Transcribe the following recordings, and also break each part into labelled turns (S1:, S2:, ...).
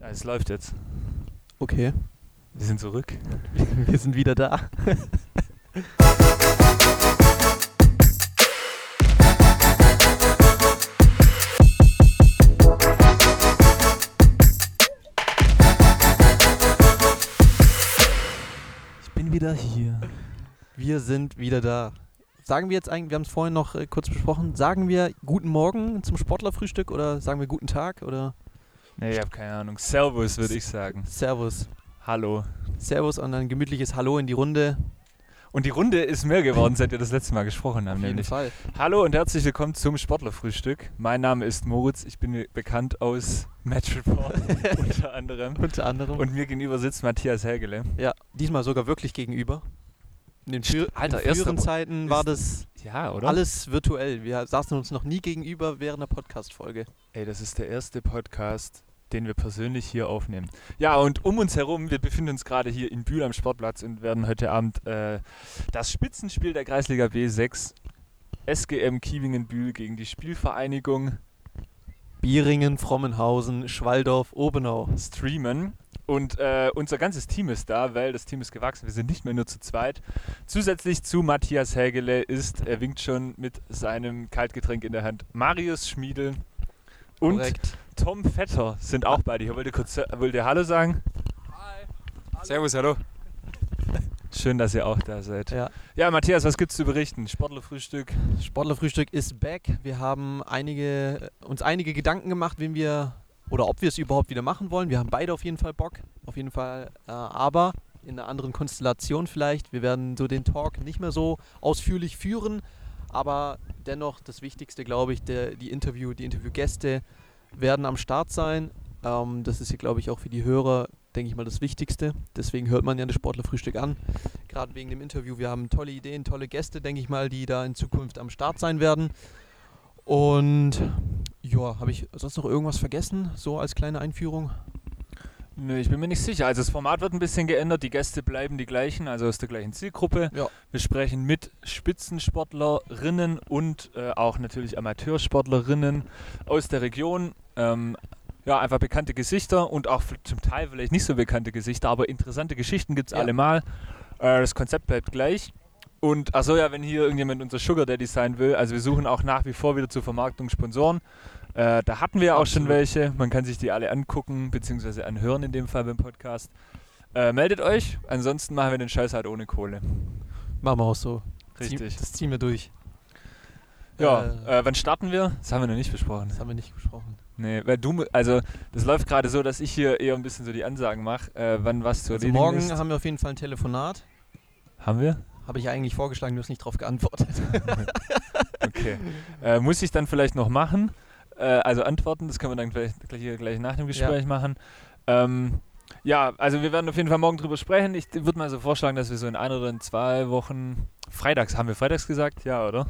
S1: Ja, es läuft jetzt.
S2: Okay.
S1: Wir sind zurück.
S2: Wir sind wieder da.
S1: Ich bin wieder hier.
S2: Wir sind wieder da. Sagen wir jetzt eigentlich, wir haben es vorhin noch äh, kurz besprochen, sagen wir guten Morgen zum Sportlerfrühstück oder sagen wir guten Tag oder
S1: Nee, ich habe keine Ahnung. Servus, würde ich sagen.
S2: Servus.
S1: Hallo.
S2: Servus und ein gemütliches Hallo in die Runde.
S1: Und die Runde ist mehr geworden, seit wir das letzte Mal gesprochen haben,
S2: Auf jeden
S1: nämlich.
S2: Fall.
S1: Hallo und herzlich willkommen zum Sportlerfrühstück. Mein Name ist Moritz, ich bin bekannt aus Match Report unter anderem.
S2: Unter anderem.
S1: Und mir gegenüber sitzt Matthias Hägele.
S2: ja, diesmal sogar wirklich gegenüber. In den,
S1: Alter,
S2: in früheren Zeiten war das
S1: Ja, oder?
S2: alles virtuell. Wir saßen uns noch nie gegenüber während der Podcast-Folge.
S1: Ey, das ist der erste Podcast, den wir persönlich hier aufnehmen. Ja, und um uns herum, wir befinden uns gerade hier in Bühl am Sportplatz und werden heute Abend äh, das Spitzenspiel der Kreisliga B6 SGM Kiewingen-Bühl gegen die Spielvereinigung
S2: Bieringen, Frommenhausen, Schwaldorf, Obenau.
S1: streamen. Und äh, unser ganzes Team ist da, weil das Team ist gewachsen. Wir sind nicht mehr nur zu zweit. Zusätzlich zu Matthias Hägele ist, er winkt schon mit seinem Kaltgetränk in der Hand, Marius Schmiedel und
S2: Korrekt.
S1: Tom Vetter sind auch bei dir. Wollt ihr kurz wollt ihr Hallo sagen?
S3: Servus, hallo.
S1: Schön, dass ihr auch da seid.
S2: Ja.
S1: Ja, Matthias, was gibt's zu berichten? Sportlerfrühstück.
S2: Sportlerfrühstück ist back. Wir haben einige, uns einige Gedanken gemacht, wen wir oder ob wir es überhaupt wieder machen wollen. Wir haben beide auf jeden Fall Bock. Auf jeden Fall. Äh, aber in einer anderen Konstellation vielleicht. Wir werden so den Talk nicht mehr so ausführlich führen. Aber dennoch das Wichtigste, glaube ich, der, die Interview, die Interviewgäste werden am Start sein. Ähm, das ist hier, glaube ich, auch für die Hörer, denke ich mal, das Wichtigste. Deswegen hört man ja das Sportlerfrühstück an. Gerade wegen dem Interview. Wir haben tolle Ideen, tolle Gäste, denke ich mal, die da in Zukunft am Start sein werden. Und ja, habe ich sonst noch irgendwas vergessen, so als kleine Einführung?
S1: Nö, ich bin mir nicht sicher. Also das Format wird ein bisschen geändert, die Gäste bleiben die gleichen, also aus der gleichen Zielgruppe.
S2: Ja.
S1: Wir sprechen mit Spitzensportlerinnen und äh, auch natürlich Amateursportlerinnen aus der Region. Ähm, ja, einfach bekannte Gesichter und auch zum Teil vielleicht nicht so bekannte Gesichter, aber interessante Geschichten gibt es
S2: Ja.
S1: allemal. Äh, das Konzept bleibt gleich. Und achso, ja, wenn hier irgendjemand unser Sugar Daddy sein will, also wir suchen auch nach wie vor wieder zur Vermarktung Sponsoren. Äh, da hatten wir auch schon welche. Man kann sich die alle angucken, beziehungsweise anhören in dem Fall beim Podcast. Äh, meldet euch, ansonsten machen wir den Scheiß halt ohne Kohle.
S2: Machen wir auch so.
S1: Richtig.
S2: Das ziehen wir durch.
S1: Ja,
S2: Äh,
S1: äh, wann starten wir? Das haben wir noch nicht besprochen.
S2: das haben wir nicht besprochen.
S1: Nee, weil du, also das läuft gerade so, dass ich hier eher ein bisschen so die Ansagen mache, äh, wann was zu
S2: Also
S1: erledigen
S2: morgen
S1: ist.
S2: haben wir auf jeden Fall ein Telefonat.
S1: Haben wir?
S2: Habe ich eigentlich vorgeschlagen, du hast nicht darauf geantwortet.
S1: Okay. äh, muss ich dann vielleicht noch machen? Äh, also antworten, das können wir dann gleich, gleich, gleich nach dem Gespräch machen. Ähm, ja, also wir werden auf jeden Fall morgen drüber sprechen. Ich würde mal so vorschlagen, dass wir so in ein oder in zwei Wochen, freitags, haben wir freitags gesagt? Ja, oder?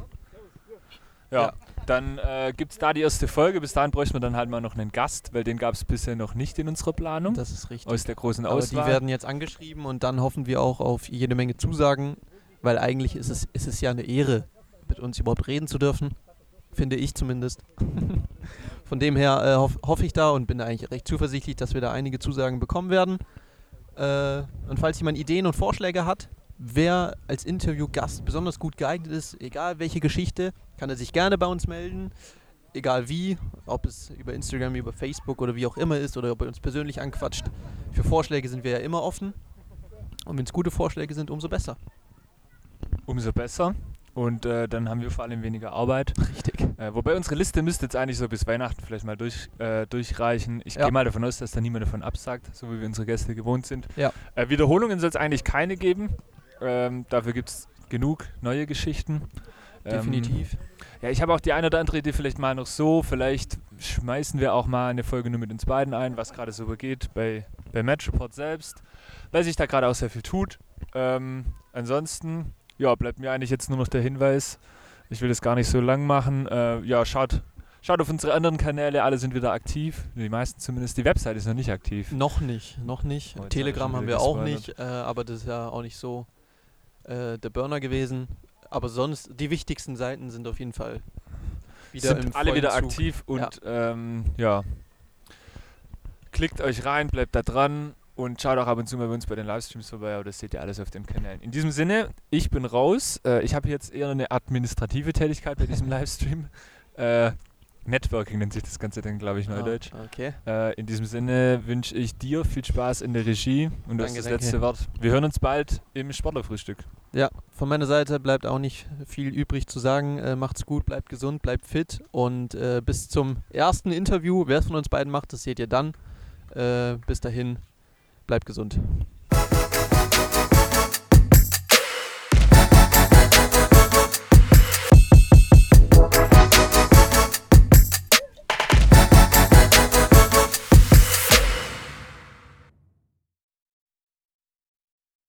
S1: Ja,
S2: Ja.
S1: dann äh, gibt es da die erste Folge. Bis dahin bräuchten wir dann halt mal noch einen Gast, weil den gab es bisher noch nicht in unserer Planung.
S2: Das ist richtig.
S1: aus der großen
S2: Aber die
S1: Auswahl.
S2: werden jetzt angeschrieben und dann hoffen wir auch auf jede Menge Zusagen, weil eigentlich ist es, ist es ja eine Ehre, mit uns überhaupt reden zu dürfen. Finde ich zumindest. Von dem her äh, hoff, hoffe ich da und bin da eigentlich recht zuversichtlich, dass wir da einige Zusagen bekommen werden. Äh, und falls jemand Ideen und Vorschläge hat, wer als Interviewgast besonders gut geeignet ist, egal welche Geschichte, kann er sich gerne bei uns melden. Egal wie, ob es über Instagram, über Facebook oder wie auch immer ist oder ob er uns persönlich anquatscht. Für Vorschläge sind wir ja immer offen. Und wenn es gute Vorschläge sind, umso besser.
S1: Umso besser. Und äh, dann haben wir vor allem weniger Arbeit.
S2: Richtig.
S1: Äh, wobei unsere Liste müsste jetzt eigentlich so bis Weihnachten vielleicht mal durch, äh, durchreichen. Ich
S2: Ja.
S1: gehe mal davon aus, dass da niemand davon absagt, so wie wir unsere Gäste gewohnt sind.
S2: Ja.
S1: Äh, Wiederholungen soll es eigentlich keine geben. Ähm, dafür gibt es genug neue Geschichten. Ähm,
S2: Definitiv.
S1: Ja, ich habe auch die eine oder andere Idee vielleicht mal noch so. Vielleicht schmeißen wir auch mal eine Folge nur mit uns beiden ein, was gerade so übergeht bei, bei Match Report selbst, weil sich da gerade auch sehr viel tut. Ähm, ansonsten, ja, bleibt mir eigentlich jetzt nur noch der Hinweis. Ich will das gar nicht so lang machen. Äh, ja, schaut, schaut auf unsere anderen Kanäle, alle sind wieder aktiv. Die meisten zumindest. Die Website ist noch nicht aktiv.
S2: Noch nicht, noch nicht.
S1: Oh,
S2: Telegram
S1: hab
S2: haben wir
S1: wieder
S2: auch
S1: gespoilert.
S2: nicht, äh, aber das ist ja auch nicht so äh, der Burner gewesen. Aber sonst, die wichtigsten Seiten sind auf jeden Fall wieder
S1: sind alle wieder
S2: Zug.
S1: aktiv und ja. Ähm, ja. Klickt euch rein, bleibt da dran und schaut auch ab und zu mal bei uns bei den Livestreams vorbei, aber das seht ihr alles auf den Kanälen. In diesem Sinne, ich bin raus. Äh, ich habe jetzt eher eine administrative Tätigkeit bei diesem Livestream. Äh, Networking nennt sich das Ganze dann, glaube ich, neudeutsch.
S2: Ah, okay.
S1: Äh, in diesem Sinne wünsche ich dir viel Spaß in der Regie und das
S2: Danke,
S1: ist das
S2: danke.
S1: letzte Wort. Wir hören uns bald im Sportlerfrühstück.
S2: Ja, von meiner Seite bleibt auch nicht viel übrig zu sagen. Äh, macht's gut, bleibt gesund, bleibt fit und äh, bis zum ersten Interview, wer es von uns beiden macht, das seht ihr dann. Äh, bis dahin, bleibt gesund.